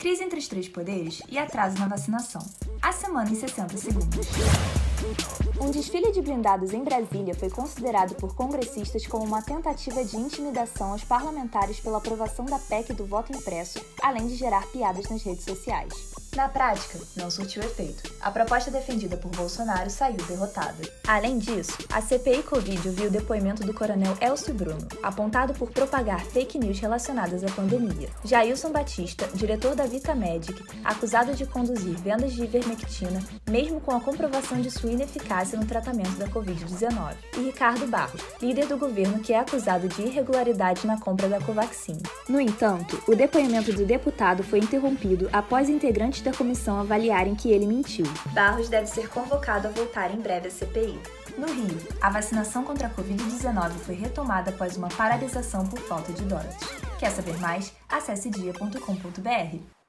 crise entre os três poderes e atraso na vacinação. A semana em 60 segundos. Um desfile de blindados em Brasília foi considerado por congressistas como uma tentativa de intimidação aos parlamentares pela aprovação da PEC do voto impresso, além de gerar piadas nas redes sociais. Na prática, não surtiu efeito. A proposta defendida por Bolsonaro saiu derrotada. Além disso, a CPI Covid ouviu o depoimento do coronel Elcio Bruno, apontado por propagar fake news relacionadas à pandemia. Jailson Batista, diretor da VitaMedic, acusado de conduzir vendas de ivermectina, mesmo com a comprovação de sua ineficácia no tratamento da Covid-19. E Ricardo Barros, líder do governo que é acusado de irregularidade na compra da Covaxin. No entanto, o depoimento do deputado foi interrompido após integrantes da comissão avaliarem que ele mentiu. Barros deve ser convocado a voltar em breve à CPI. No Rio, a vacinação contra a Covid-19 foi retomada após uma paralisação por falta de doses. Quer saber mais? Acesse dia.com.br.